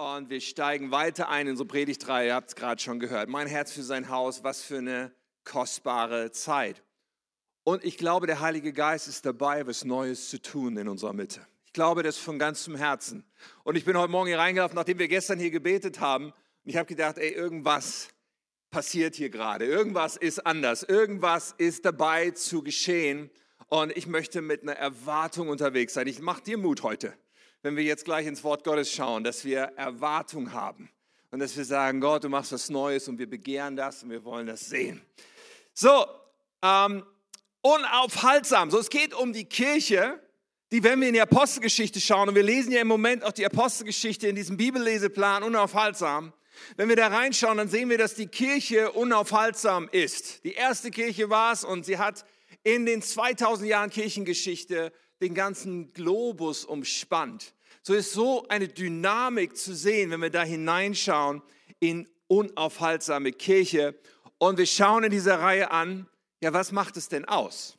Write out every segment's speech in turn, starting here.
und wir steigen weiter ein in unsere Predigtreihe. Ihr habt es gerade schon gehört. Mein Herz für sein Haus, was für eine kostbare Zeit. Und ich glaube, der Heilige Geist ist dabei, was Neues zu tun in unserer Mitte. Ich glaube das von ganzem Herzen. Und ich bin heute Morgen hier reingelaufen, nachdem wir gestern hier gebetet haben. Und ich habe gedacht, ey, irgendwas passiert hier gerade. Irgendwas ist anders. Irgendwas ist dabei zu geschehen. Und ich möchte mit einer Erwartung unterwegs sein. Ich mache dir Mut heute wenn wir jetzt gleich ins Wort Gottes schauen, dass wir Erwartung haben und dass wir sagen, Gott, du machst was Neues und wir begehren das und wir wollen das sehen. So, ähm, unaufhaltsam. So, es geht um die Kirche, die, wenn wir in die Apostelgeschichte schauen, und wir lesen ja im Moment auch die Apostelgeschichte in diesem Bibelleseplan unaufhaltsam, wenn wir da reinschauen, dann sehen wir, dass die Kirche unaufhaltsam ist. Die erste Kirche war es und sie hat in den 2000 Jahren Kirchengeschichte den ganzen Globus umspannt. So ist so eine Dynamik zu sehen, wenn wir da hineinschauen in unaufhaltsame Kirche. Und wir schauen in dieser Reihe an, ja, was macht es denn aus?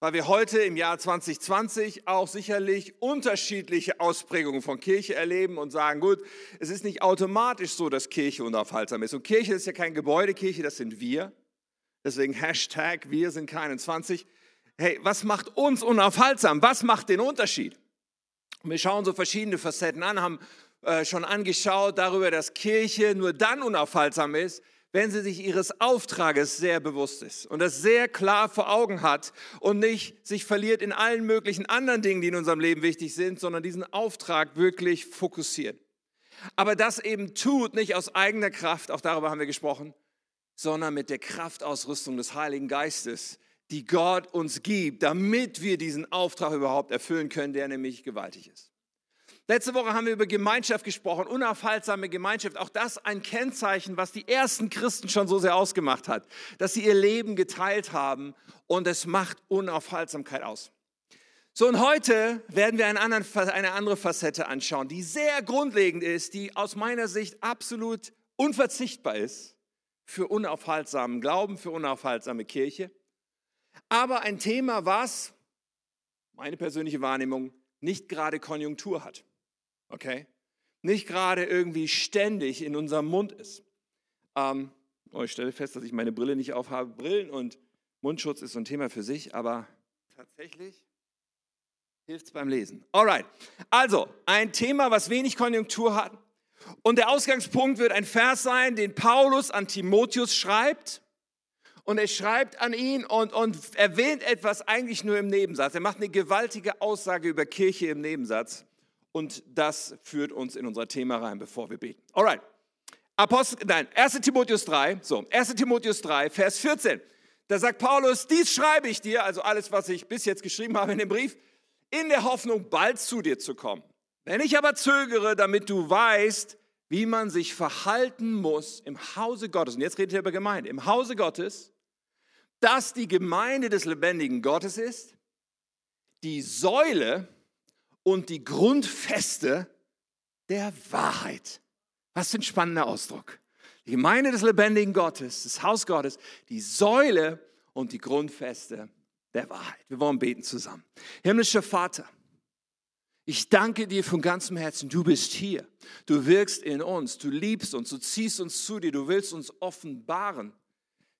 Weil wir heute im Jahr 2020 auch sicherlich unterschiedliche Ausprägungen von Kirche erleben und sagen, gut, es ist nicht automatisch so, dass Kirche unaufhaltsam ist. Und Kirche ist ja kein Gebäude, Kirche, das sind wir. Deswegen Hashtag, wir sind keine 20 hey, was macht uns unaufhaltsam? Was macht den Unterschied? wir schauen so verschiedene Facetten an, haben äh, schon angeschaut darüber, dass Kirche nur dann unaufhaltsam ist, wenn sie sich ihres Auftrages sehr bewusst ist und das sehr klar vor Augen hat und nicht sich verliert in allen möglichen anderen Dingen, die in unserem Leben wichtig sind, sondern diesen Auftrag wirklich fokussiert. Aber das eben tut nicht aus eigener Kraft, auch darüber haben wir gesprochen, sondern mit der Kraftausrüstung des Heiligen Geistes, die Gott uns gibt, damit wir diesen Auftrag überhaupt erfüllen können, der nämlich gewaltig ist. Letzte Woche haben wir über Gemeinschaft gesprochen, unaufhaltsame Gemeinschaft. Auch das ein Kennzeichen, was die ersten Christen schon so sehr ausgemacht hat, dass sie ihr Leben geteilt haben und es macht Unaufhaltsamkeit aus. So, und heute werden wir eine andere Facette anschauen, die sehr grundlegend ist, die aus meiner Sicht absolut unverzichtbar ist für unaufhaltsamen Glauben, für unaufhaltsame Kirche aber ein Thema, was, meine persönliche Wahrnehmung, nicht gerade Konjunktur hat. Okay? Nicht gerade irgendwie ständig in unserem Mund ist. Ähm, oh, ich stelle fest, dass ich meine Brille nicht aufhabe. Brillen und Mundschutz ist so ein Thema für sich, aber tatsächlich hilft es beim Lesen. Alright, also ein Thema, was wenig Konjunktur hat. Und der Ausgangspunkt wird ein Vers sein, den Paulus an Timotheus schreibt und er schreibt an ihn und, und erwähnt etwas eigentlich nur im Nebensatz. Er macht eine gewaltige Aussage über Kirche im Nebensatz. Und das führt uns in unser Thema rein, bevor wir beten. Alright. Apostel, nein, 1. Timotheus 3, so, 1. Timotheus 3, Vers 14. Da sagt Paulus, dies schreibe ich dir, also alles, was ich bis jetzt geschrieben habe in dem Brief, in der Hoffnung, bald zu dir zu kommen. Wenn ich aber zögere, damit du weißt, wie man sich verhalten muss im Hause Gottes, und jetzt redet er über Gemeinde, im Hause Gottes, dass die Gemeinde des lebendigen Gottes ist, die Säule und die Grundfeste der Wahrheit. Was für ein spannender Ausdruck. Die Gemeinde des lebendigen Gottes, das Haus Gottes, die Säule und die Grundfeste der Wahrheit. Wir wollen beten zusammen. Himmlischer Vater, ich danke dir von ganzem Herzen, du bist hier. Du wirkst in uns, du liebst uns, du ziehst uns zu dir, du willst uns offenbaren,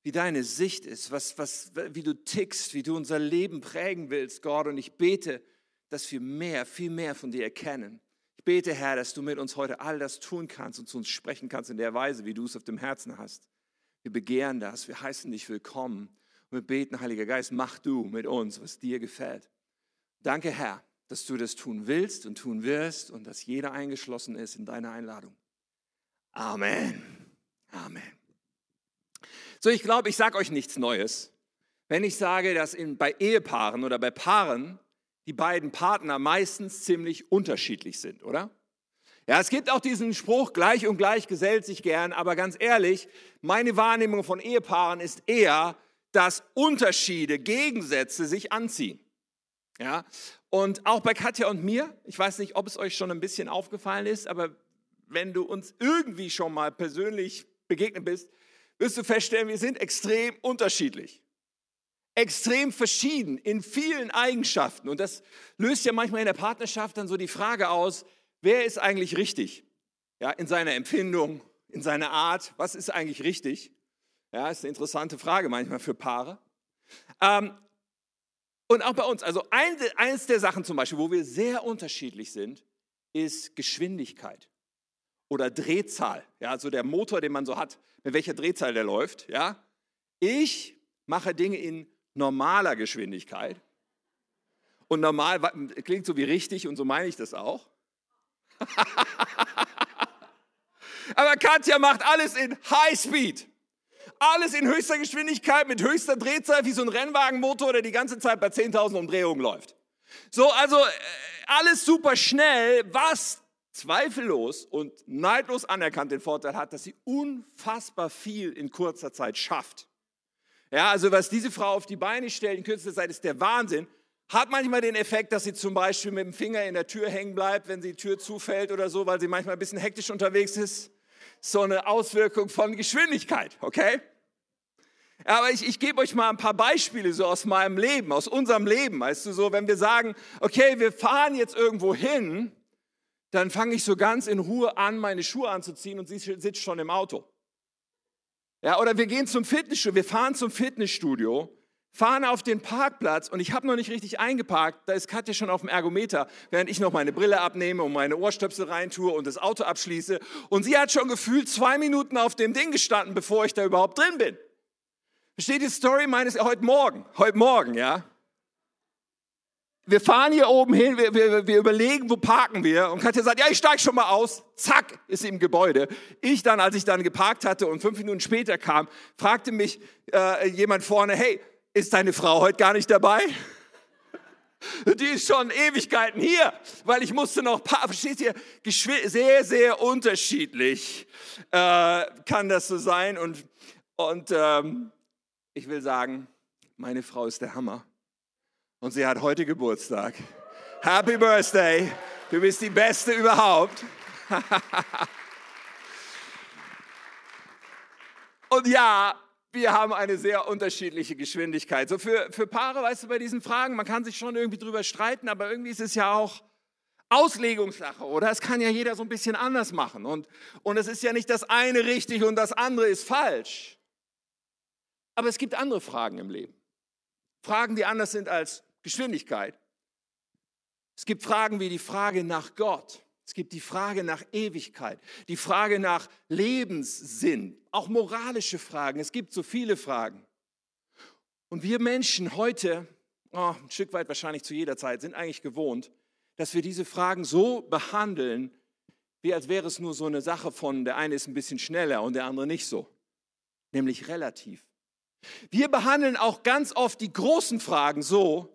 wie deine Sicht ist, was, was, wie du tickst, wie du unser Leben prägen willst, Gott. Und ich bete, dass wir mehr, viel mehr von dir erkennen. Ich bete, Herr, dass du mit uns heute all das tun kannst und zu uns sprechen kannst in der Weise, wie du es auf dem Herzen hast. Wir begehren das, wir heißen dich willkommen und wir beten, Heiliger Geist, mach du mit uns, was dir gefällt. Danke, Herr, dass du das tun willst und tun wirst und dass jeder eingeschlossen ist in deiner Einladung. Amen. Amen. So, ich glaube, ich sage euch nichts Neues, wenn ich sage, dass in, bei Ehepaaren oder bei Paaren die beiden Partner meistens ziemlich unterschiedlich sind, oder? Ja, es gibt auch diesen Spruch, gleich und gleich gesellt sich gern, aber ganz ehrlich, meine Wahrnehmung von Ehepaaren ist eher, dass Unterschiede, Gegensätze sich anziehen. Ja, und auch bei Katja und mir, ich weiß nicht, ob es euch schon ein bisschen aufgefallen ist, aber wenn du uns irgendwie schon mal persönlich begegnet bist, wirst du feststellen, wir sind extrem unterschiedlich. Extrem verschieden in vielen Eigenschaften. Und das löst ja manchmal in der Partnerschaft dann so die Frage aus, wer ist eigentlich richtig? Ja, in seiner Empfindung, in seiner Art. Was ist eigentlich richtig? Ja, ist eine interessante Frage manchmal für Paare. Ähm, und auch bei uns. Also ein, eines der Sachen zum Beispiel, wo wir sehr unterschiedlich sind, ist Geschwindigkeit oder Drehzahl. Ja, also der Motor, den man so hat, mit welcher Drehzahl der läuft. Ja, ich mache Dinge in normaler Geschwindigkeit. Und normal klingt so wie richtig und so meine ich das auch. Aber Katja macht alles in High Speed. Alles in höchster Geschwindigkeit, mit höchster Drehzahl, wie so ein Rennwagenmotor, der die ganze Zeit bei 10.000 Umdrehungen läuft. So, also äh, alles super schnell, was zweifellos und neidlos anerkannt den Vorteil hat, dass sie unfassbar viel in kurzer Zeit schafft. Ja, also was diese Frau auf die Beine stellt in kürzester Zeit ist der Wahnsinn. Hat manchmal den Effekt, dass sie zum Beispiel mit dem Finger in der Tür hängen bleibt, wenn die Tür zufällt oder so, weil sie manchmal ein bisschen hektisch unterwegs ist. So eine Auswirkung von Geschwindigkeit, okay? Aber ich, ich gebe euch mal ein paar Beispiele so aus meinem Leben, aus unserem Leben. Weißt du, so, wenn wir sagen, okay, wir fahren jetzt irgendwo hin, dann fange ich so ganz in Ruhe an, meine Schuhe anzuziehen und sie sitzt schon im Auto. Ja, oder wir gehen zum Fitnessstudio, wir fahren zum Fitnessstudio, fahren auf den Parkplatz und ich habe noch nicht richtig eingeparkt, da ist Katja schon auf dem Ergometer, während ich noch meine Brille abnehme und meine Ohrstöpsel reintue und das Auto abschließe. Und sie hat schon gefühlt zwei Minuten auf dem Ding gestanden, bevor ich da überhaupt drin bin. Versteht die Story meines, heute Morgen, heute Morgen, ja? Wir fahren hier oben hin, wir, wir, wir überlegen, wo parken wir. Und Katja sagt, ja, ich steige schon mal aus. Zack, ist sie im Gebäude. Ich dann, als ich dann geparkt hatte und fünf Minuten später kam, fragte mich äh, jemand vorne, hey, ist deine Frau heute gar nicht dabei? Die ist schon Ewigkeiten hier, weil ich musste noch, versteht ihr, sehr, sehr unterschiedlich äh, kann das so sein. Und, und ähm, ich will sagen, meine Frau ist der Hammer. Und sie hat heute Geburtstag. Happy Birthday. Du bist die Beste überhaupt. Und ja, wir haben eine sehr unterschiedliche Geschwindigkeit. So für, für Paare, weißt du, bei diesen Fragen, man kann sich schon irgendwie drüber streiten, aber irgendwie ist es ja auch Auslegungssache, oder? Es kann ja jeder so ein bisschen anders machen. Und, und es ist ja nicht das eine richtig und das andere ist falsch. Aber es gibt andere Fragen im Leben. Fragen, die anders sind als Geschwindigkeit. Es gibt Fragen wie die Frage nach Gott. Es gibt die Frage nach Ewigkeit, die Frage nach Lebenssinn, auch moralische Fragen. Es gibt so viele Fragen. Und wir Menschen heute, oh, ein Stück weit wahrscheinlich zu jeder Zeit, sind eigentlich gewohnt, dass wir diese Fragen so behandeln, wie als wäre es nur so eine Sache von, der eine ist ein bisschen schneller und der andere nicht so, nämlich relativ. Wir behandeln auch ganz oft die großen Fragen so,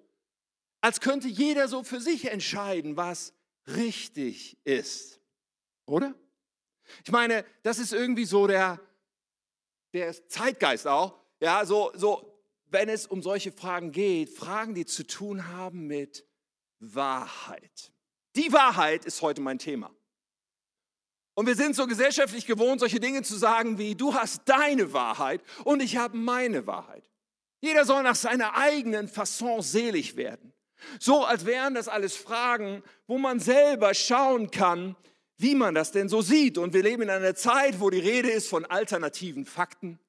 als könnte jeder so für sich entscheiden, was richtig ist. Oder? Ich meine, das ist irgendwie so der, der Zeitgeist auch. Ja, so, so, wenn es um solche Fragen geht, Fragen, die zu tun haben mit Wahrheit. Die Wahrheit ist heute mein Thema. Und wir sind so gesellschaftlich gewohnt, solche Dinge zu sagen wie, du hast deine Wahrheit und ich habe meine Wahrheit. Jeder soll nach seiner eigenen Fasson selig werden. So als wären das alles Fragen, wo man selber schauen kann, wie man das denn so sieht. Und wir leben in einer Zeit, wo die Rede ist von alternativen Fakten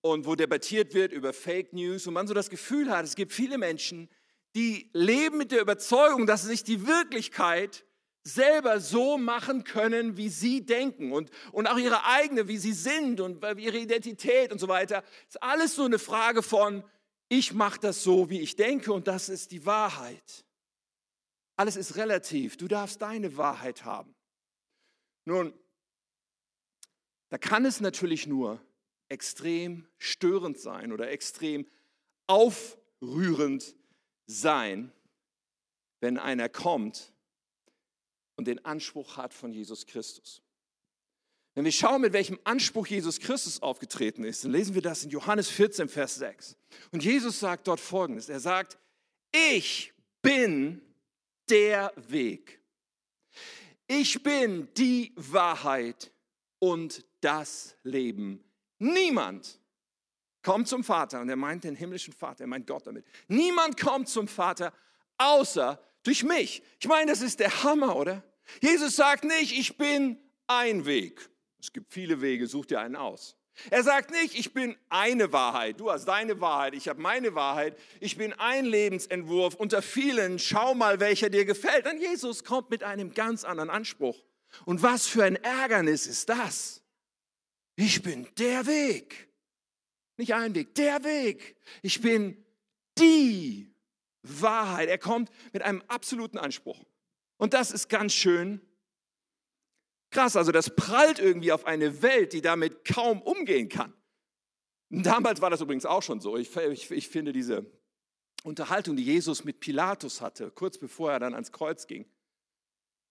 und wo debattiert wird über Fake News und man so das Gefühl hat, es gibt viele Menschen, die leben mit der Überzeugung, dass sich die Wirklichkeit selber so machen können, wie sie denken und, und auch ihre eigene, wie sie sind und ihre Identität und so weiter. Das ist alles so eine Frage von, ich mache das so, wie ich denke und das ist die Wahrheit. Alles ist relativ. Du darfst deine Wahrheit haben. Nun, da kann es natürlich nur extrem störend sein oder extrem aufrührend sein, wenn einer kommt und den Anspruch hat von Jesus Christus. Wenn wir schauen, mit welchem Anspruch Jesus Christus aufgetreten ist, dann lesen wir das in Johannes 14, Vers 6. Und Jesus sagt dort Folgendes. Er sagt, ich bin der Weg. Ich bin die Wahrheit und das Leben. Niemand kommt zum Vater, und er meint den himmlischen Vater, er meint Gott damit. Niemand kommt zum Vater außer durch mich. Ich meine, das ist der Hammer, oder? Jesus sagt nicht, ich bin ein Weg. Es gibt viele Wege, such dir einen aus. Er sagt nicht, ich bin eine Wahrheit, du hast deine Wahrheit, ich habe meine Wahrheit, ich bin ein Lebensentwurf unter vielen, schau mal, welcher dir gefällt. Denn Jesus kommt mit einem ganz anderen Anspruch. Und was für ein Ärgernis ist das? Ich bin der Weg. Nicht ein Weg, der Weg. Ich bin die Wahrheit. Er kommt mit einem absoluten Anspruch. Und das ist ganz schön krass. Also das prallt irgendwie auf eine Welt, die damit kaum umgehen kann. Damals war das übrigens auch schon so. Ich, ich, ich finde diese Unterhaltung, die Jesus mit Pilatus hatte, kurz bevor er dann ans Kreuz ging,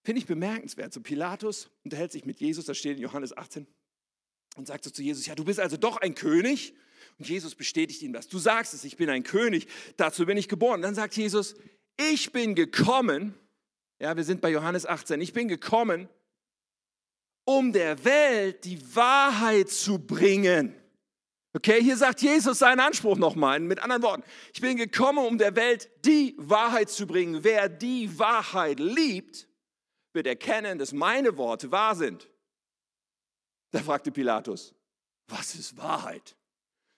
finde ich bemerkenswert. So Pilatus unterhält sich mit Jesus, das steht in Johannes 18, und sagt so zu Jesus, ja, du bist also doch ein König. Und Jesus bestätigt ihm das. Du sagst es, ich bin ein König, dazu bin ich geboren. Dann sagt Jesus, ich bin gekommen, ja, wir sind bei Johannes 18, ich bin gekommen, um der Welt die Wahrheit zu bringen. Okay, hier sagt Jesus seinen Anspruch nochmal, mit anderen Worten. Ich bin gekommen, um der Welt die Wahrheit zu bringen. Wer die Wahrheit liebt, wird erkennen, dass meine Worte wahr sind. Da fragte Pilatus, was ist Wahrheit?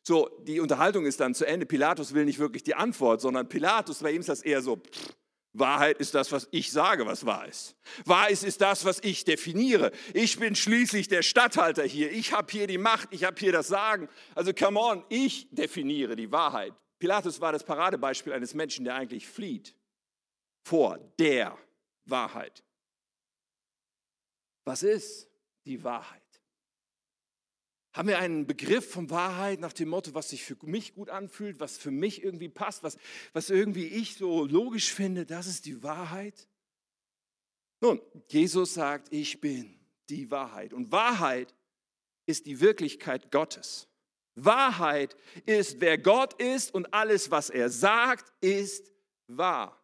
So, die Unterhaltung ist dann zu Ende. Pilatus will nicht wirklich die Antwort, sondern Pilatus, bei ihm ist das eher so, pff, Wahrheit ist das, was ich sage, was wahr ist. Wahr ist, ist das, was ich definiere. Ich bin schließlich der Statthalter hier. Ich habe hier die Macht, ich habe hier das Sagen. Also come on, ich definiere die Wahrheit. Pilatus war das Paradebeispiel eines Menschen, der eigentlich flieht vor der Wahrheit. Was ist die Wahrheit? Haben wir einen Begriff von Wahrheit nach dem Motto, was sich für mich gut anfühlt, was für mich irgendwie passt, was, was irgendwie ich so logisch finde, das ist die Wahrheit? Nun, Jesus sagt, ich bin die Wahrheit. Und Wahrheit ist die Wirklichkeit Gottes. Wahrheit ist, wer Gott ist und alles, was er sagt, ist wahr.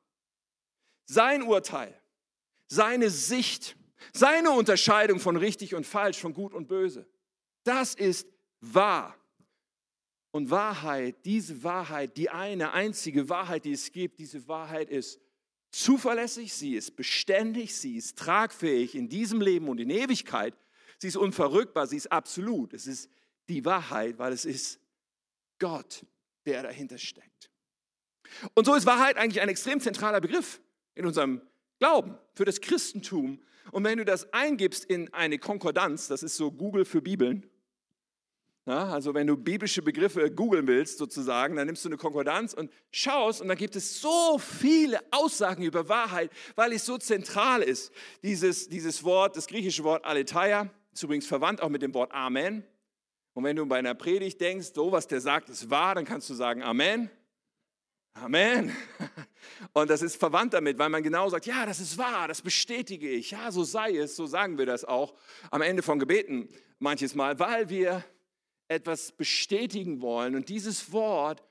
Sein Urteil, seine Sicht, seine Unterscheidung von richtig und falsch, von gut und böse das ist wahr. Und Wahrheit, diese Wahrheit, die eine einzige Wahrheit, die es gibt, diese Wahrheit ist zuverlässig, sie ist beständig, sie ist tragfähig in diesem Leben und in Ewigkeit. Sie ist unverrückbar, sie ist absolut. Es ist die Wahrheit, weil es ist Gott, der dahinter steckt. Und so ist Wahrheit eigentlich ein extrem zentraler Begriff in unserem Glauben, für das Christentum. Und wenn du das eingibst in eine Konkordanz, das ist so Google für Bibeln, ja, also wenn du biblische Begriffe googeln willst sozusagen, dann nimmst du eine Konkordanz und schaust und dann gibt es so viele Aussagen über Wahrheit, weil es so zentral ist. Dieses, dieses Wort, das griechische Wort Aletheia, ist übrigens verwandt auch mit dem Wort Amen. Und wenn du bei einer Predigt denkst, so was der sagt ist wahr, dann kannst du sagen Amen. Amen. Und das ist verwandt damit, weil man genau sagt, ja, das ist wahr, das bestätige ich, ja, so sei es, so sagen wir das auch am Ende von Gebeten manches Mal, weil wir etwas bestätigen wollen. Und dieses Wort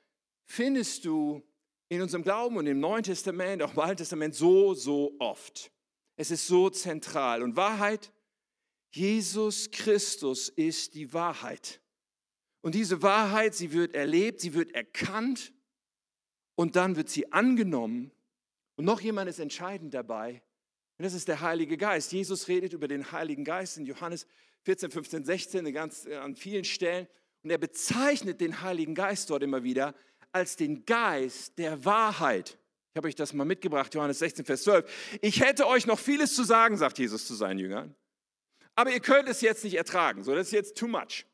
findest du in unserem Glauben und im Neuen Testament, auch im Alten Testament, so, so oft. Es ist so zentral. Und Wahrheit, Jesus Christus ist die Wahrheit. Und diese Wahrheit, sie wird erlebt, sie wird erkannt und dann wird sie angenommen. Und noch jemand ist entscheidend dabei. Und das ist der Heilige Geist. Jesus redet über den Heiligen Geist in Johannes 14, 15, 16, ganz, äh, an vielen Stellen. Und er bezeichnet den Heiligen Geist dort immer wieder als den Geist der Wahrheit. Ich habe euch das mal mitgebracht, Johannes 16, Vers 12. Ich hätte euch noch vieles zu sagen, sagt Jesus zu seinen Jüngern. Aber ihr könnt es jetzt nicht ertragen. So, das ist jetzt too much.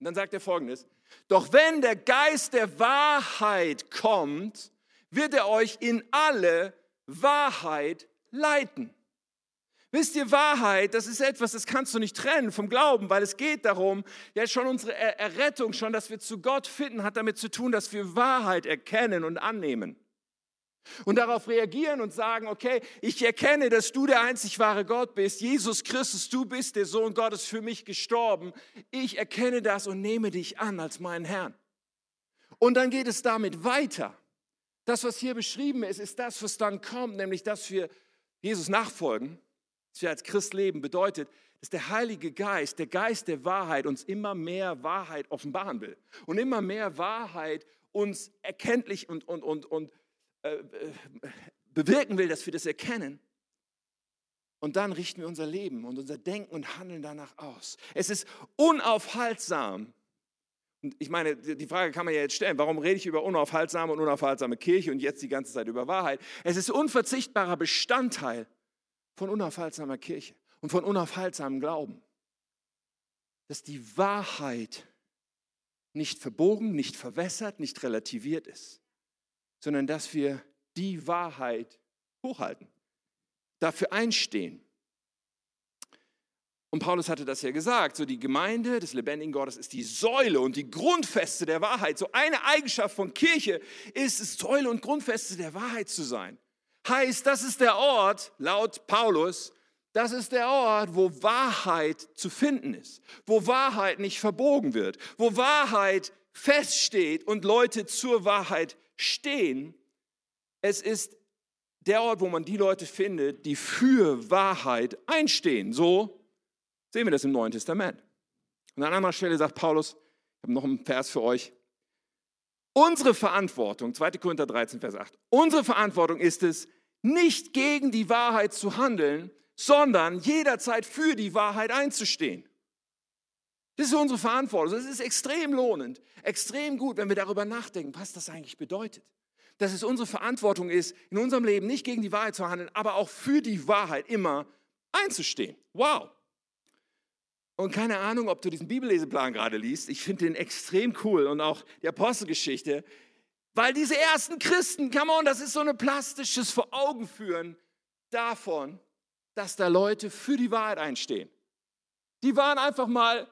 Und dann sagt er folgendes. Doch wenn der Geist der Wahrheit kommt, wird er euch in alle Wahrheit leiten. Wisst ihr, Wahrheit, das ist etwas, das kannst du nicht trennen vom Glauben, weil es geht darum, ja schon unsere Errettung, schon, dass wir zu Gott finden, hat damit zu tun, dass wir Wahrheit erkennen und annehmen. Und darauf reagieren und sagen, okay, ich erkenne, dass du der einzig wahre Gott bist. Jesus Christus, du bist der Sohn Gottes für mich gestorben. Ich erkenne das und nehme dich an als meinen Herrn. Und dann geht es damit weiter. Das, was hier beschrieben ist, ist das, was dann kommt, nämlich dass wir Jesus nachfolgen dass wir als Christ leben, bedeutet, dass der Heilige Geist, der Geist der Wahrheit, uns immer mehr Wahrheit offenbaren will und immer mehr Wahrheit uns erkenntlich und, und, und, und äh, bewirken will, dass wir das erkennen. Und dann richten wir unser Leben und unser Denken und Handeln danach aus. Es ist unaufhaltsam. Und ich meine, die Frage kann man ja jetzt stellen, warum rede ich über unaufhaltsame und unaufhaltsame Kirche und jetzt die ganze Zeit über Wahrheit? Es ist unverzichtbarer Bestandteil von unaufhaltsamer Kirche und von unaufhaltsamem Glauben, dass die Wahrheit nicht verbogen, nicht verwässert, nicht relativiert ist, sondern dass wir die Wahrheit hochhalten, dafür einstehen. Und Paulus hatte das ja gesagt, so die Gemeinde des lebendigen Gottes ist die Säule und die Grundfeste der Wahrheit. So eine Eigenschaft von Kirche ist es, Säule und Grundfeste der Wahrheit zu sein. Heißt, das ist der Ort, laut Paulus, das ist der Ort, wo Wahrheit zu finden ist, wo Wahrheit nicht verbogen wird, wo Wahrheit feststeht und Leute zur Wahrheit stehen. Es ist der Ort, wo man die Leute findet, die für Wahrheit einstehen. So sehen wir das im Neuen Testament. Und an anderer Stelle sagt Paulus, ich habe noch einen Vers für euch. Unsere Verantwortung, 2. Korinther 13, Vers 8, unsere Verantwortung ist es, nicht gegen die Wahrheit zu handeln, sondern jederzeit für die Wahrheit einzustehen. Das ist unsere Verantwortung. Es ist extrem lohnend, extrem gut, wenn wir darüber nachdenken, was das eigentlich bedeutet. Dass es unsere Verantwortung ist, in unserem Leben nicht gegen die Wahrheit zu handeln, aber auch für die Wahrheit immer einzustehen. Wow. Und keine Ahnung, ob du diesen Bibelleseplan gerade liest. Ich finde den extrem cool und auch die Apostelgeschichte, weil diese ersten Christen, come on, das ist so ein plastisches Vor Augen davon, dass da Leute für die Wahrheit einstehen. Die waren einfach mal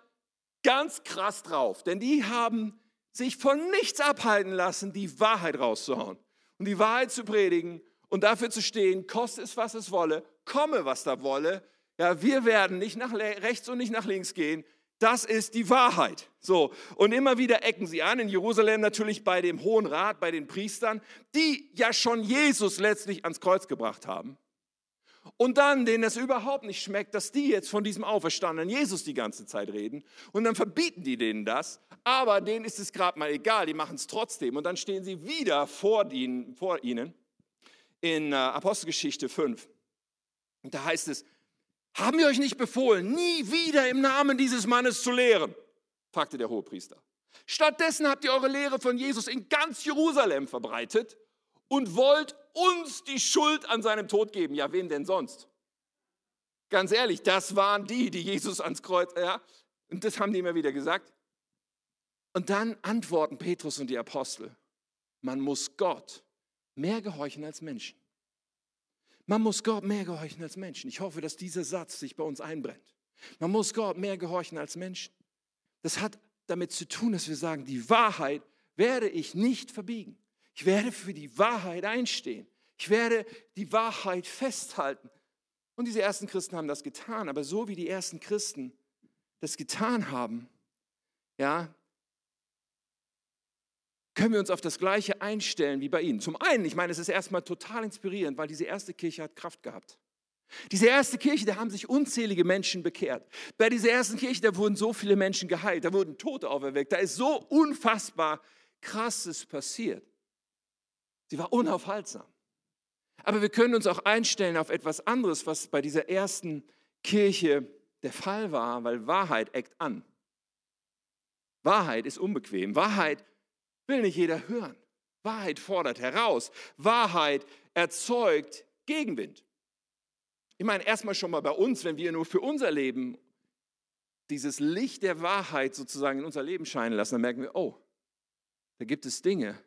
ganz krass drauf, denn die haben sich von nichts abhalten lassen, die Wahrheit rauszuhauen und die Wahrheit zu predigen und dafür zu stehen, koste es, was es wolle, komme, was da wolle. Ja, wir werden nicht nach rechts und nicht nach links gehen. Das ist die Wahrheit. So. Und immer wieder ecken sie an, in Jerusalem natürlich bei dem Hohen Rat, bei den Priestern, die ja schon Jesus letztlich ans Kreuz gebracht haben. Und dann, denen es überhaupt nicht schmeckt, dass die jetzt von diesem auferstandenen Jesus die ganze Zeit reden. Und dann verbieten die denen das. Aber denen ist es gerade mal egal, die machen es trotzdem. Und dann stehen sie wieder vor, ihnen, vor ihnen in äh, Apostelgeschichte 5. Und da heißt es, haben wir euch nicht befohlen, nie wieder im Namen dieses Mannes zu lehren? fragte der Hohepriester. Stattdessen habt ihr eure Lehre von Jesus in ganz Jerusalem verbreitet und wollt uns die Schuld an seinem Tod geben. Ja, wem denn sonst? Ganz ehrlich, das waren die, die Jesus ans Kreuz, ja, und das haben die immer wieder gesagt. Und dann antworten Petrus und die Apostel, man muss Gott mehr gehorchen als Menschen. Man muss Gott mehr gehorchen als Menschen. Ich hoffe, dass dieser Satz sich bei uns einbrennt. Man muss Gott mehr gehorchen als Menschen. Das hat damit zu tun, dass wir sagen, die Wahrheit werde ich nicht verbiegen. Ich werde für die Wahrheit einstehen. Ich werde die Wahrheit festhalten. Und diese ersten Christen haben das getan. Aber so wie die ersten Christen das getan haben, ja, können wir uns auf das Gleiche einstellen wie bei ihnen. Zum einen, ich meine, es ist erstmal total inspirierend, weil diese erste Kirche hat Kraft gehabt. Diese erste Kirche, da haben sich unzählige Menschen bekehrt. Bei dieser ersten Kirche, da wurden so viele Menschen geheilt, da wurden Tote auferweckt, da ist so unfassbar krasses passiert. Sie war unaufhaltsam. Aber wir können uns auch einstellen auf etwas anderes, was bei dieser ersten Kirche der Fall war, weil Wahrheit eckt an. Wahrheit ist unbequem. Wahrheit will nicht jeder hören. Wahrheit fordert heraus. Wahrheit erzeugt Gegenwind. Ich meine, erstmal schon mal bei uns, wenn wir nur für unser Leben dieses Licht der Wahrheit sozusagen in unser Leben scheinen lassen, dann merken wir, oh, da gibt es Dinge,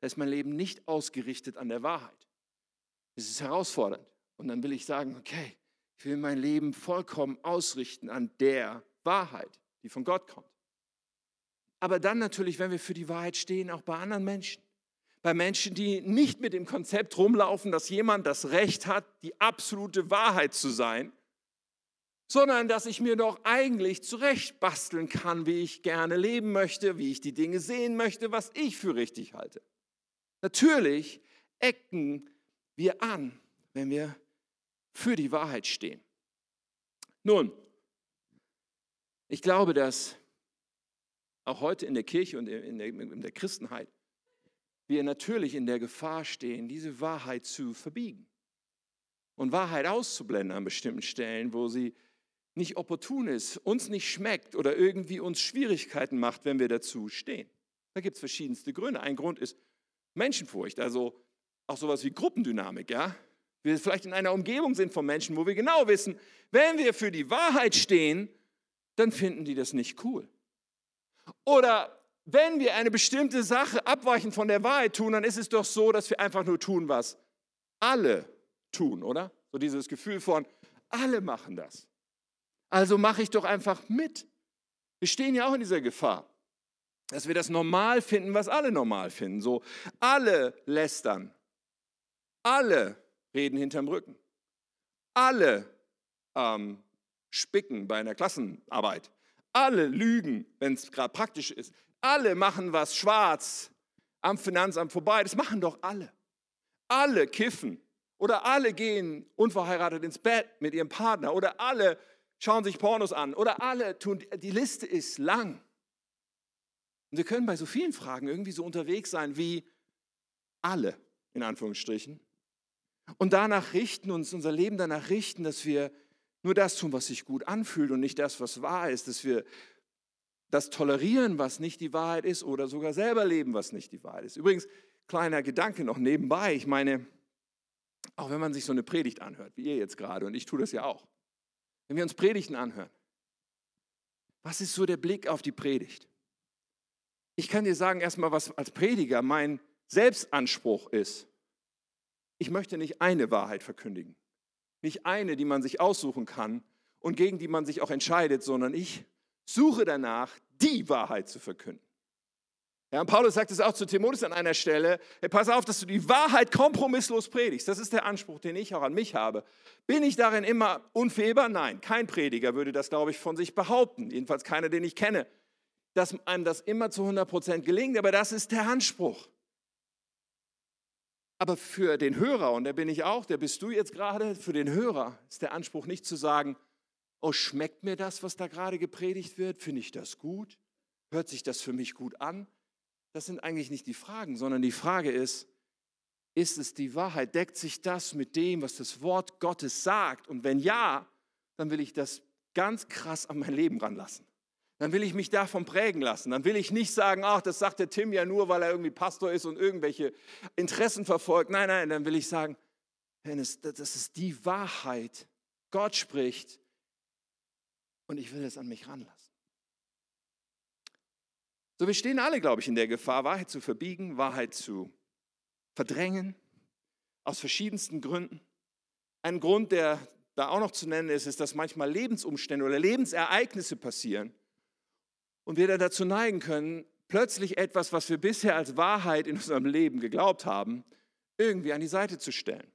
da ist mein Leben nicht ausgerichtet an der Wahrheit. Es ist herausfordernd. Und dann will ich sagen, okay, ich will mein Leben vollkommen ausrichten an der Wahrheit, die von Gott kommt. Aber dann natürlich, wenn wir für die Wahrheit stehen, auch bei anderen Menschen. Bei Menschen, die nicht mit dem Konzept rumlaufen, dass jemand das Recht hat, die absolute Wahrheit zu sein, sondern dass ich mir doch eigentlich zurecht basteln kann, wie ich gerne leben möchte, wie ich die Dinge sehen möchte, was ich für richtig halte. Natürlich ecken wir an, wenn wir für die Wahrheit stehen. Nun, ich glaube, dass auch heute in der Kirche und in der, in der Christenheit wir natürlich in der Gefahr stehen, diese Wahrheit zu verbiegen. und Wahrheit auszublenden an bestimmten Stellen, wo sie nicht opportun ist, uns nicht schmeckt oder irgendwie uns Schwierigkeiten macht, wenn wir dazu stehen. Da gibt es verschiedenste Gründe. Ein Grund ist Menschenfurcht, also auch sowas wie Gruppendynamik, ja. Wir vielleicht in einer Umgebung sind von Menschen, wo wir genau wissen, wenn wir für die Wahrheit stehen, dann finden die das nicht cool. Oder wenn wir eine bestimmte Sache abweichend von der Wahrheit tun, dann ist es doch so, dass wir einfach nur tun, was alle tun, oder? So dieses Gefühl von, alle machen das. Also mache ich doch einfach mit. Wir stehen ja auch in dieser Gefahr, dass wir das normal finden, was alle normal finden. So, alle lästern, alle reden hinterm Rücken, alle ähm, spicken bei einer Klassenarbeit, alle lügen, wenn es gerade praktisch ist, alle machen was schwarz am Finanzamt vorbei. Das machen doch alle. Alle kiffen oder alle gehen unverheiratet ins Bett mit ihrem Partner oder alle schauen sich Pornos an oder alle tun, die Liste ist lang. Und wir können bei so vielen Fragen irgendwie so unterwegs sein wie alle, in Anführungsstrichen. Und danach richten, uns unser Leben danach richten, dass wir nur das tun, was sich gut anfühlt und nicht das, was wahr ist, dass wir das tolerieren, was nicht die Wahrheit ist oder sogar selber leben, was nicht die Wahrheit ist. Übrigens, kleiner Gedanke noch nebenbei, ich meine, auch wenn man sich so eine Predigt anhört, wie ihr jetzt gerade, und ich tue das ja auch, wenn wir uns Predigten anhören, was ist so der Blick auf die Predigt? Ich kann dir sagen, erstmal, was als Prediger mein Selbstanspruch ist. Ich möchte nicht eine Wahrheit verkündigen, nicht eine, die man sich aussuchen kann und gegen die man sich auch entscheidet, sondern ich suche danach, die Wahrheit zu verkünden. Ja, Paulus sagt es auch zu Timotheus an einer Stelle, hey, pass auf, dass du die Wahrheit kompromisslos predigst. Das ist der Anspruch, den ich auch an mich habe. Bin ich darin immer unfehlbar? Nein, kein Prediger würde das, glaube ich, von sich behaupten. Jedenfalls keiner, den ich kenne, dass einem das immer zu 100 Prozent gelingt. Aber das ist der Anspruch. Aber für den Hörer, und der bin ich auch, der bist du jetzt gerade, für den Hörer ist der Anspruch nicht zu sagen, oh, schmeckt mir das, was da gerade gepredigt wird? Finde ich das gut? Hört sich das für mich gut an? Das sind eigentlich nicht die Fragen, sondern die Frage ist, ist es die Wahrheit? Deckt sich das mit dem, was das Wort Gottes sagt? Und wenn ja, dann will ich das ganz krass an mein Leben ranlassen. Dann will ich mich davon prägen lassen. Dann will ich nicht sagen, ach, das sagt der Tim ja nur, weil er irgendwie Pastor ist und irgendwelche Interessen verfolgt. Nein, nein, dann will ich sagen, das ist die Wahrheit. Gott spricht und ich will es an mich ranlassen. So, wir stehen alle, glaube ich, in der Gefahr, Wahrheit zu verbiegen, Wahrheit zu verdrängen, aus verschiedensten Gründen. Ein Grund, der da auch noch zu nennen ist, ist, dass manchmal Lebensumstände oder Lebensereignisse passieren und wir dann dazu neigen können, plötzlich etwas, was wir bisher als Wahrheit in unserem Leben geglaubt haben, irgendwie an die Seite zu stellen.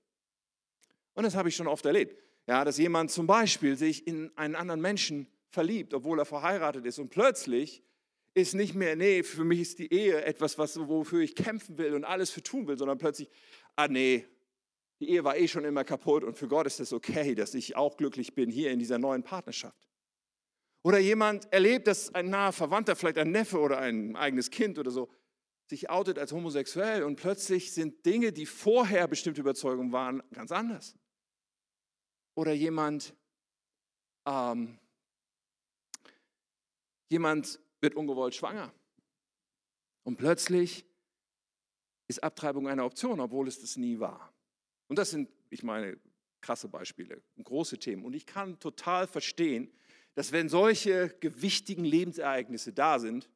Und das habe ich schon oft erlebt. Ja, dass jemand zum Beispiel sich in einen anderen Menschen verliebt, obwohl er verheiratet ist und plötzlich ist nicht mehr, nee, für mich ist die Ehe etwas, was, wofür ich kämpfen will und alles für tun will, sondern plötzlich, ah nee, die Ehe war eh schon immer kaputt und für Gott ist es okay, dass ich auch glücklich bin hier in dieser neuen Partnerschaft. Oder jemand erlebt, dass ein naher Verwandter, vielleicht ein Neffe oder ein eigenes Kind oder so, sich outet als homosexuell und plötzlich sind Dinge, die vorher bestimmte Überzeugungen waren, ganz anders. Oder jemand, ähm, jemand wird ungewollt schwanger. Und plötzlich ist Abtreibung eine Option, obwohl es das nie war. Und das sind, ich meine, krasse Beispiele, große Themen. Und ich kann total verstehen, dass wenn solche gewichtigen Lebensereignisse da sind,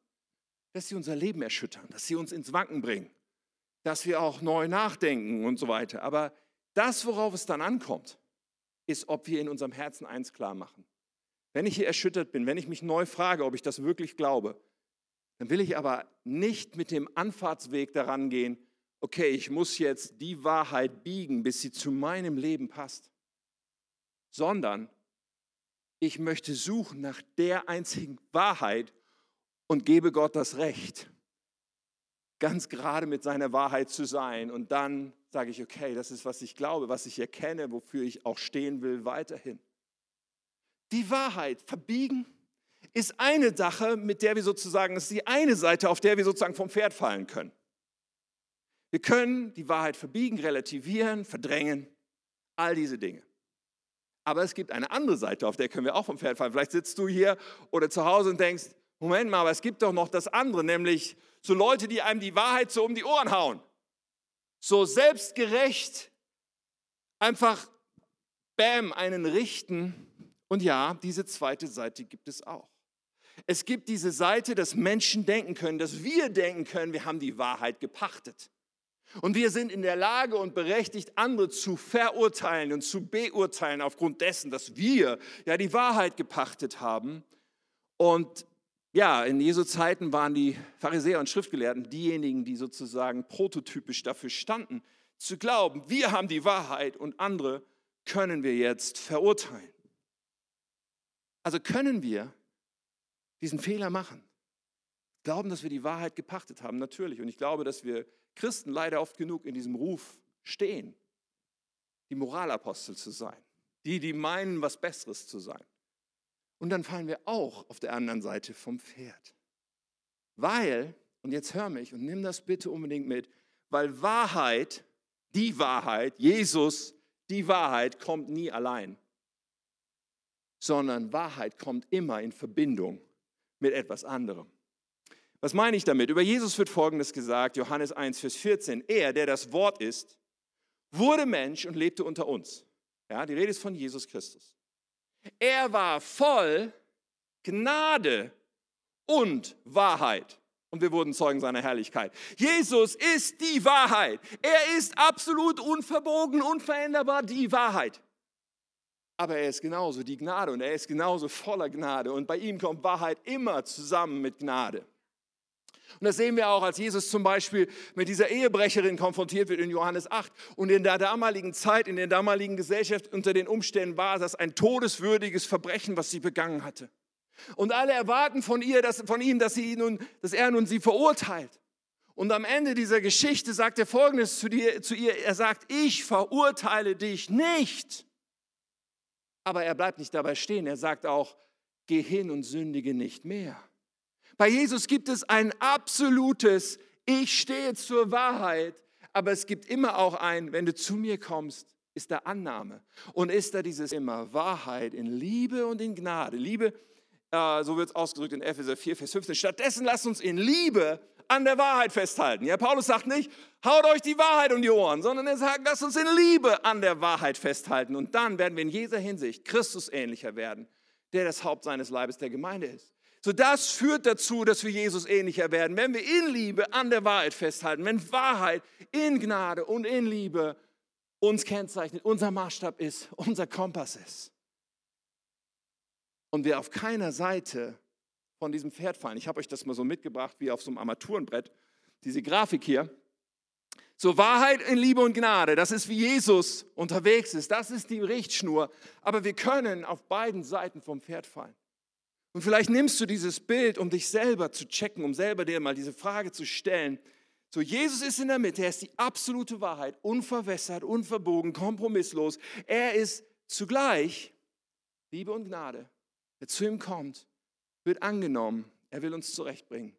dass sie unser Leben erschüttern, dass sie uns ins Wanken bringen, dass wir auch neu nachdenken und so weiter. Aber das, worauf es dann ankommt, ist, ob wir in unserem Herzen eins klar machen. Wenn ich hier erschüttert bin, wenn ich mich neu frage, ob ich das wirklich glaube, dann will ich aber nicht mit dem Anfahrtsweg daran gehen, okay, ich muss jetzt die Wahrheit biegen, bis sie zu meinem Leben passt, sondern ich möchte suchen nach der einzigen Wahrheit und gebe Gott das Recht, ganz gerade mit seiner Wahrheit zu sein. Und dann sage ich, okay, das ist, was ich glaube, was ich erkenne, wofür ich auch stehen will weiterhin die Wahrheit verbiegen ist eine Sache, mit der wir sozusagen, ist die eine Seite, auf der wir sozusagen vom Pferd fallen können. Wir können die Wahrheit verbiegen, relativieren, verdrängen, All diese Dinge. Aber es gibt eine andere Seite, auf der können wir auch vom Pferd fallen. Vielleicht sitzt du hier oder zu Hause und denkst, Moment mal, aber es gibt doch noch das andere, nämlich so Leute, die einem die Wahrheit so um die Ohren hauen. So selbstgerecht einfach, bam, einen richten. Und ja, diese zweite Seite gibt es auch. Es gibt diese Seite, dass Menschen denken können, dass wir denken können, wir haben die Wahrheit gepachtet. Und wir sind in der Lage und berechtigt, andere zu verurteilen und zu beurteilen aufgrund dessen, dass wir ja die Wahrheit gepachtet haben. Und ja, in Jesu Zeiten waren die Pharisäer und Schriftgelehrten diejenigen, die sozusagen prototypisch dafür standen, zu glauben, wir haben die Wahrheit und andere können wir jetzt verurteilen. Also können wir diesen Fehler machen. Glauben, dass wir die Wahrheit gepachtet haben, natürlich. Und ich glaube, dass wir Christen leider oft genug in diesem Ruf stehen, die Moralapostel zu sein, die, die meinen, was Besseres zu sein. Und dann fallen wir auch auf der anderen Seite vom Pferd. Weil, und jetzt hör mich und nimm das bitte unbedingt mit, weil Wahrheit, die Wahrheit, Jesus, die Wahrheit kommt nie allein, sondern Wahrheit kommt immer in Verbindung mit etwas anderem. Was meine ich damit? Über Jesus wird Folgendes gesagt, Johannes 1, Vers 14. Er, der das Wort ist, wurde Mensch und lebte unter uns. Ja, die Rede ist von Jesus Christus. Er war voll Gnade und Wahrheit. Und wir wurden Zeugen seiner Herrlichkeit. Jesus ist die Wahrheit. Er ist absolut unverbogen, unveränderbar die Wahrheit. Aber er ist genauso die Gnade und er ist genauso voller Gnade. Und bei ihm kommt Wahrheit immer zusammen mit Gnade. Und das sehen wir auch, als Jesus zum Beispiel mit dieser Ehebrecherin konfrontiert wird in Johannes 8. Und in der damaligen Zeit, in der damaligen Gesellschaft, unter den Umständen war das ein todeswürdiges Verbrechen, was sie begangen hatte. Und alle erwarten von, ihr, dass, von ihm, dass, sie nun, dass er nun sie verurteilt. Und am Ende dieser Geschichte sagt er Folgendes zu, dir, zu ihr. Er sagt, ich verurteile dich nicht. Aber er bleibt nicht dabei stehen. Er sagt auch, geh hin und sündige nicht mehr. Bei Jesus gibt es ein absolutes, ich stehe zur Wahrheit, aber es gibt immer auch ein, wenn du zu mir kommst, ist da Annahme und ist da dieses immer Wahrheit in Liebe und in Gnade. Liebe, äh, so wird es ausgedrückt in Epheser 4, Vers 15. Stattdessen lasst uns in Liebe an der Wahrheit festhalten. Ja, Paulus sagt nicht, haut euch die Wahrheit um die Ohren, sondern er sagt, lasst uns in Liebe an der Wahrheit festhalten. Und dann werden wir in jeder Hinsicht Christus ähnlicher werden, der das Haupt seines Leibes der Gemeinde ist. So, das führt dazu, dass wir Jesus ähnlicher werden, wenn wir in Liebe an der Wahrheit festhalten, wenn Wahrheit in Gnade und in Liebe uns kennzeichnet, unser Maßstab ist, unser Kompass ist. Und wir auf keiner Seite von diesem Pferd fallen. Ich habe euch das mal so mitgebracht wie auf so einem Armaturenbrett, diese Grafik hier. So Wahrheit in Liebe und Gnade, das ist wie Jesus unterwegs ist, das ist die Richtschnur. Aber wir können auf beiden Seiten vom Pferd fallen. Und vielleicht nimmst du dieses Bild, um dich selber zu checken, um selber dir mal diese Frage zu stellen. So, Jesus ist in der Mitte, er ist die absolute Wahrheit, unverwässert, unverbogen, kompromisslos. Er ist zugleich Liebe und Gnade. Wer zu ihm kommt, wird angenommen. Er will uns zurechtbringen.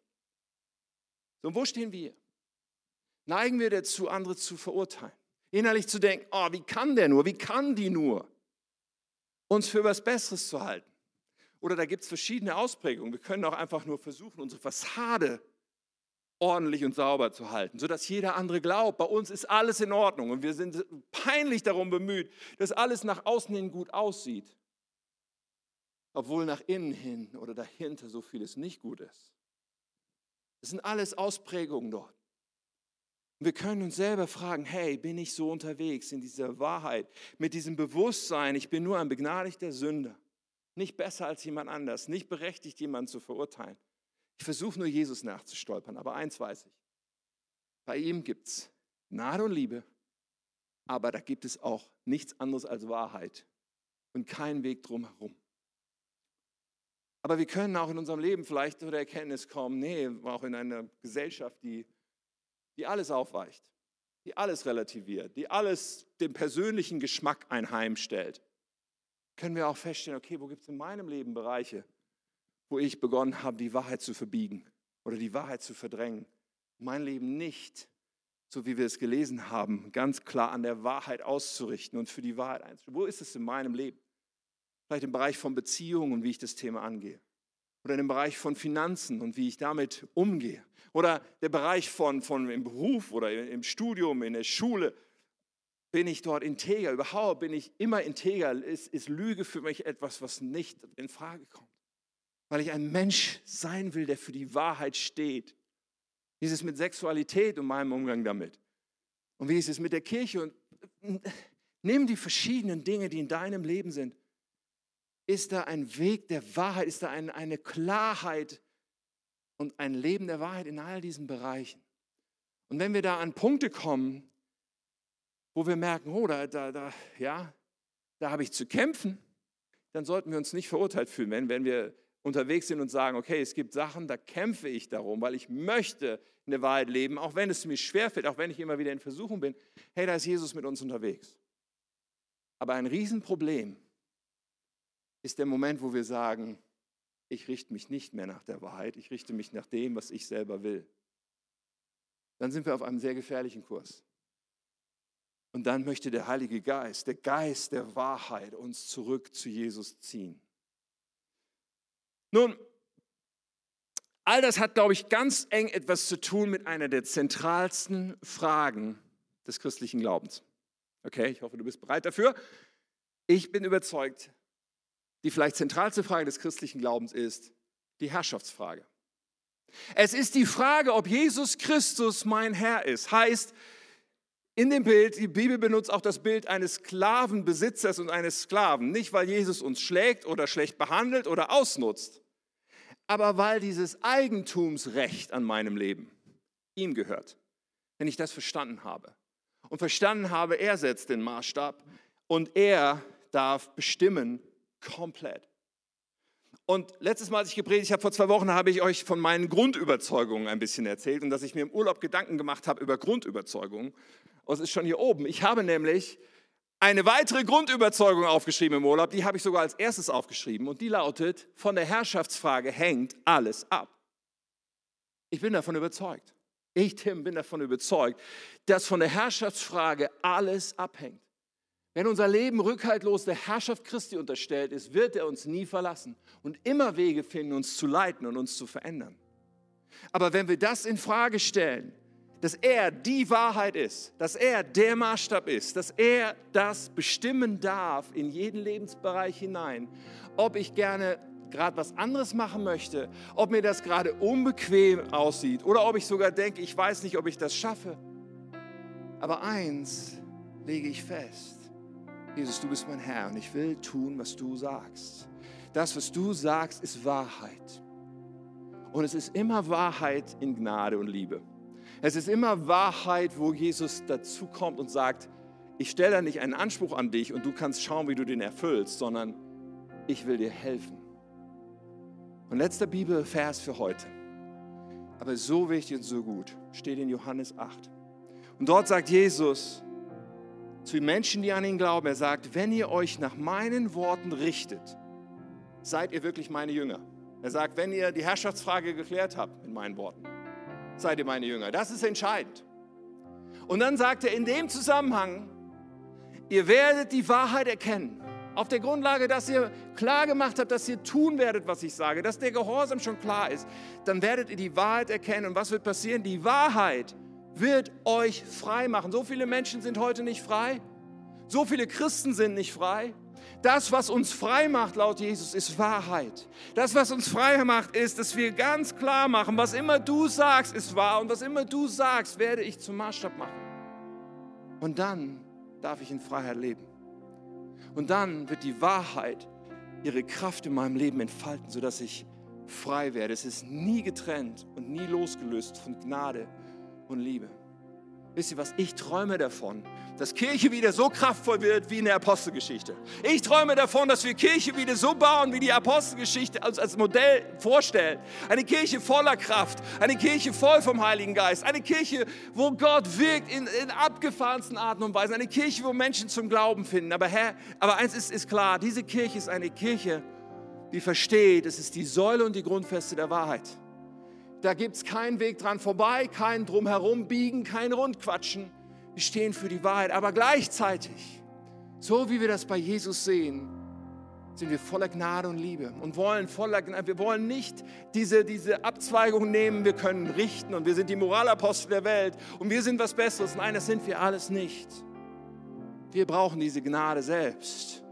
So, und wo stehen wir? Neigen wir dazu, andere zu verurteilen? Innerlich zu denken, oh, wie kann der nur, wie kann die nur? Uns für was Besseres zu halten. Oder da gibt es verschiedene Ausprägungen. Wir können auch einfach nur versuchen, unsere Fassade ordentlich und sauber zu halten, sodass jeder andere glaubt, bei uns ist alles in Ordnung und wir sind peinlich darum bemüht, dass alles nach außen hin gut aussieht, obwohl nach innen hin oder dahinter so vieles nicht gut ist. Das sind alles Ausprägungen dort. Und wir können uns selber fragen, hey, bin ich so unterwegs in dieser Wahrheit, mit diesem Bewusstsein, ich bin nur ein begnadigter Sünder nicht besser als jemand anders, nicht berechtigt, jemanden zu verurteilen. Ich versuche nur Jesus nachzustolpern, aber eins weiß ich. Bei ihm gibt es Gnade und Liebe, aber da gibt es auch nichts anderes als Wahrheit und keinen Weg drumherum. Aber wir können auch in unserem Leben vielleicht zu der Erkenntnis kommen, nee, auch in einer Gesellschaft, die, die alles aufweicht, die alles relativiert, die alles dem persönlichen Geschmack einheimstellt können wir auch feststellen, okay, wo gibt es in meinem Leben Bereiche, wo ich begonnen habe, die Wahrheit zu verbiegen oder die Wahrheit zu verdrängen, mein Leben nicht so wie wir es gelesen haben, ganz klar an der Wahrheit auszurichten und für die Wahrheit einzustehen. Wo ist es in meinem Leben? Vielleicht im Bereich von Beziehungen und wie ich das Thema angehe. Oder im Bereich von Finanzen und wie ich damit umgehe. Oder der Bereich von, von im Beruf oder im Studium, in der Schule. Bin ich dort integer? Überhaupt bin ich immer integer? Ist, ist Lüge für mich etwas, was nicht in Frage kommt? Weil ich ein Mensch sein will, der für die Wahrheit steht. Wie ist es mit Sexualität und meinem Umgang damit? Und wie ist es mit der Kirche? Und nimm die verschiedenen Dinge, die in deinem Leben sind. Ist da ein Weg der Wahrheit? Ist da ein, eine Klarheit und ein Leben der Wahrheit in all diesen Bereichen? Und wenn wir da an Punkte kommen, wo wir merken, oh, da, da, da, ja, da habe ich zu kämpfen, dann sollten wir uns nicht verurteilt fühlen, wenn, wenn wir unterwegs sind und sagen, okay, es gibt Sachen, da kämpfe ich darum, weil ich möchte in der Wahrheit leben, auch wenn es mir schwerfällt, auch wenn ich immer wieder in Versuchung bin. Hey, da ist Jesus mit uns unterwegs. Aber ein Riesenproblem ist der Moment, wo wir sagen, ich richte mich nicht mehr nach der Wahrheit, ich richte mich nach dem, was ich selber will. Dann sind wir auf einem sehr gefährlichen Kurs. Und dann möchte der Heilige Geist, der Geist der Wahrheit, uns zurück zu Jesus ziehen. Nun, all das hat, glaube ich, ganz eng etwas zu tun mit einer der zentralsten Fragen des christlichen Glaubens. Okay, ich hoffe, du bist bereit dafür. Ich bin überzeugt, die vielleicht zentralste Frage des christlichen Glaubens ist die Herrschaftsfrage. Es ist die Frage, ob Jesus Christus mein Herr ist. Heißt, in dem Bild, die Bibel benutzt auch das Bild eines Sklavenbesitzers und eines Sklaven. Nicht, weil Jesus uns schlägt oder schlecht behandelt oder ausnutzt, aber weil dieses Eigentumsrecht an meinem Leben ihm gehört. Wenn ich das verstanden habe und verstanden habe, er setzt den Maßstab und er darf bestimmen komplett. Und letztes Mal, als ich gepredigt habe, vor zwei Wochen, habe ich euch von meinen Grundüberzeugungen ein bisschen erzählt und dass ich mir im Urlaub Gedanken gemacht habe über Grundüberzeugungen. Und es ist schon hier oben. Ich habe nämlich eine weitere Grundüberzeugung aufgeschrieben im Urlaub, die habe ich sogar als erstes aufgeschrieben und die lautet, von der Herrschaftsfrage hängt alles ab. Ich bin davon überzeugt. Ich, Tim, bin davon überzeugt, dass von der Herrschaftsfrage alles abhängt. Wenn unser Leben rückhaltlos der Herrschaft Christi unterstellt ist, wird er uns nie verlassen und immer Wege finden, uns zu leiten und uns zu verändern. Aber wenn wir das in Frage stellen, dass er die Wahrheit ist, dass er der Maßstab ist, dass er das bestimmen darf in jeden Lebensbereich hinein, ob ich gerne gerade was anderes machen möchte, ob mir das gerade unbequem aussieht oder ob ich sogar denke, ich weiß nicht, ob ich das schaffe. Aber eins lege ich fest. Jesus, du bist mein Herr und ich will tun, was du sagst. Das, was du sagst, ist Wahrheit. Und es ist immer Wahrheit in Gnade und Liebe. Es ist immer Wahrheit, wo Jesus dazukommt und sagt, ich stelle da nicht einen Anspruch an dich und du kannst schauen, wie du den erfüllst, sondern ich will dir helfen. Und letzter Bibelvers für heute, aber so wichtig und so gut, steht in Johannes 8. Und dort sagt Jesus zu den Menschen, die an ihn glauben, er sagt, wenn ihr euch nach meinen Worten richtet, seid ihr wirklich meine Jünger. Er sagt, wenn ihr die Herrschaftsfrage geklärt habt, in meinen Worten, seid ihr meine Jünger. Das ist entscheidend. Und dann sagt er in dem Zusammenhang, ihr werdet die Wahrheit erkennen. Auf der Grundlage, dass ihr klar gemacht habt, dass ihr tun werdet, was ich sage, dass der Gehorsam schon klar ist, dann werdet ihr die Wahrheit erkennen. Und was wird passieren? Die Wahrheit wird euch frei machen. So viele Menschen sind heute nicht frei. So viele Christen sind nicht frei. Das, was uns frei macht, laut Jesus, ist Wahrheit. Das, was uns frei macht, ist, dass wir ganz klar machen, was immer du sagst, ist wahr und was immer du sagst, werde ich zum Maßstab machen. Und dann darf ich in Freiheit leben. Und dann wird die Wahrheit ihre Kraft in meinem Leben entfalten, sodass ich frei werde. Es ist nie getrennt und nie losgelöst von Gnade und Liebe. Wisst ihr was? Ich träume davon, dass Kirche wieder so kraftvoll wird wie in der Apostelgeschichte. Ich träume davon, dass wir Kirche wieder so bauen, wie die Apostelgeschichte uns als Modell vorstellt. Eine Kirche voller Kraft, eine Kirche voll vom Heiligen Geist, eine Kirche, wo Gott wirkt in, in abgefahrensten Arten und Weisen, eine Kirche, wo Menschen zum Glauben finden. Aber Herr, aber eins ist, ist klar, diese Kirche ist eine Kirche, die versteht, es ist die Säule und die Grundfeste der Wahrheit. Da gibt es keinen Weg dran vorbei, kein drumherum biegen, kein Rundquatschen. Wir stehen für die Wahrheit, aber gleichzeitig, so wie wir das bei Jesus sehen, sind wir voller Gnade und Liebe und wollen voller Gnade. Wir wollen nicht diese, diese Abzweigung nehmen, wir können richten und wir sind die Moralapostel der Welt und wir sind was Besseres. Nein, das sind wir alles nicht. Wir brauchen diese Gnade selbst.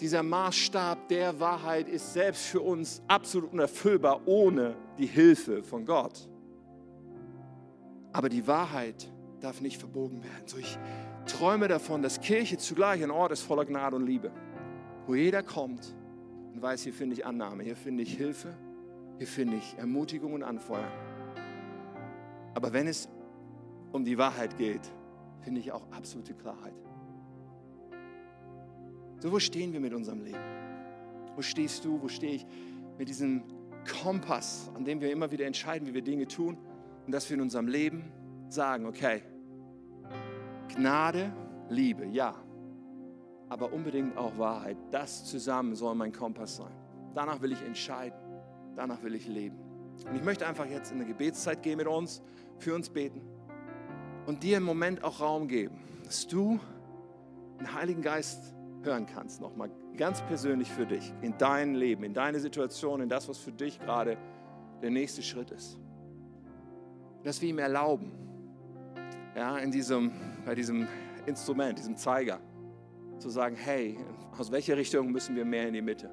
Dieser Maßstab der Wahrheit ist selbst für uns absolut unerfüllbar ohne die Hilfe von Gott. Aber die Wahrheit darf nicht verbogen werden. So ich träume davon, dass Kirche zugleich ein Ort ist voller Gnade und Liebe wo jeder kommt und weiß, hier finde ich Annahme, hier finde ich Hilfe, hier finde ich Ermutigung und Anfeuern. Aber wenn es um die Wahrheit geht, finde ich auch absolute Klarheit. So, wo stehen wir mit unserem Leben? Wo stehst du? Wo stehe ich mit diesem Kompass, an dem wir immer wieder entscheiden, wie wir Dinge tun und dass wir in unserem Leben sagen, okay, Gnade, Liebe, ja, aber unbedingt auch Wahrheit. Das zusammen soll mein Kompass sein. Danach will ich entscheiden. Danach will ich leben. Und ich möchte einfach jetzt in eine Gebetszeit gehen mit uns, für uns beten und dir im Moment auch Raum geben, dass du den Heiligen Geist hören kannst, nochmal ganz persönlich für dich, in dein Leben, in deine Situation, in das, was für dich gerade der nächste Schritt ist. Dass wir ihm erlauben, ja, in diesem, bei diesem Instrument, diesem Zeiger, zu sagen, hey, aus welcher Richtung müssen wir mehr in die Mitte?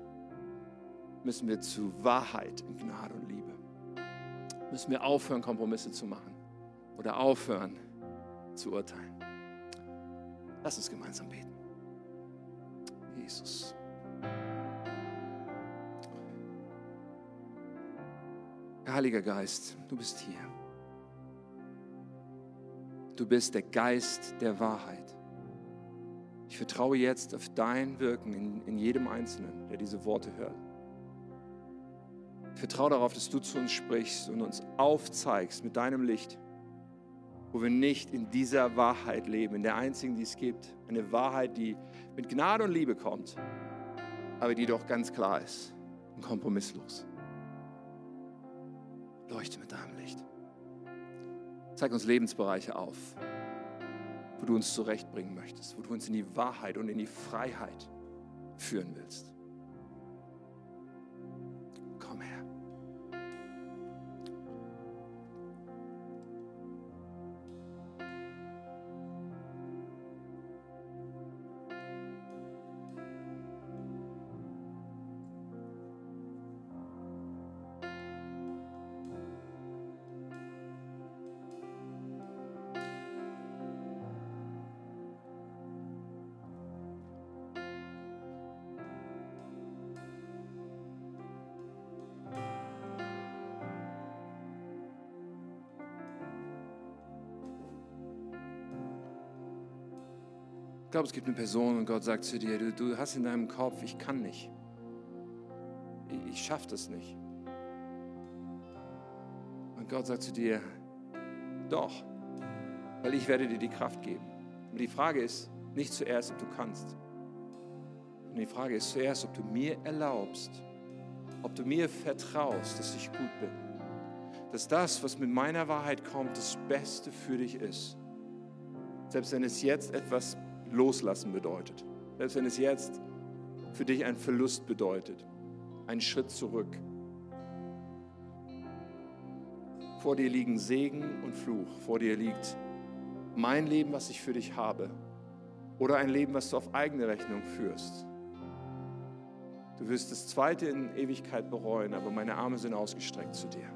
Müssen wir zu Wahrheit in Gnade und Liebe? Müssen wir aufhören, Kompromisse zu machen oder aufhören zu urteilen? Lass uns gemeinsam beten. Jesus. Heiliger Geist, du bist hier. Du bist der Geist der Wahrheit. Ich vertraue jetzt auf dein Wirken in, in jedem Einzelnen, der diese Worte hört. Ich vertraue darauf, dass du zu uns sprichst und uns aufzeigst mit deinem Licht, wo wir nicht in dieser Wahrheit leben, in der einzigen, die es gibt. Eine Wahrheit, die mit Gnade und Liebe kommt, aber die doch ganz klar ist und kompromisslos. Leuchte mit deinem Licht. Zeig uns Lebensbereiche auf, wo du uns zurechtbringen möchtest, wo du uns in die Wahrheit und in die Freiheit führen willst. Glaube, es gibt eine Person und Gott sagt zu dir, du, du hast in deinem Kopf, ich kann nicht. Ich, ich schaffe das nicht. Und Gott sagt zu dir, doch, weil ich werde dir die Kraft geben. Und die Frage ist nicht zuerst, ob du kannst. Und die Frage ist zuerst, ob du mir erlaubst, ob du mir vertraust, dass ich gut bin. Dass das, was mit meiner Wahrheit kommt, das Beste für dich ist. Selbst wenn es jetzt etwas Loslassen bedeutet. Selbst wenn es jetzt für dich ein Verlust bedeutet, ein Schritt zurück. Vor dir liegen Segen und Fluch. Vor dir liegt mein Leben, was ich für dich habe. Oder ein Leben, was du auf eigene Rechnung führst. Du wirst das zweite in Ewigkeit bereuen, aber meine Arme sind ausgestreckt zu dir.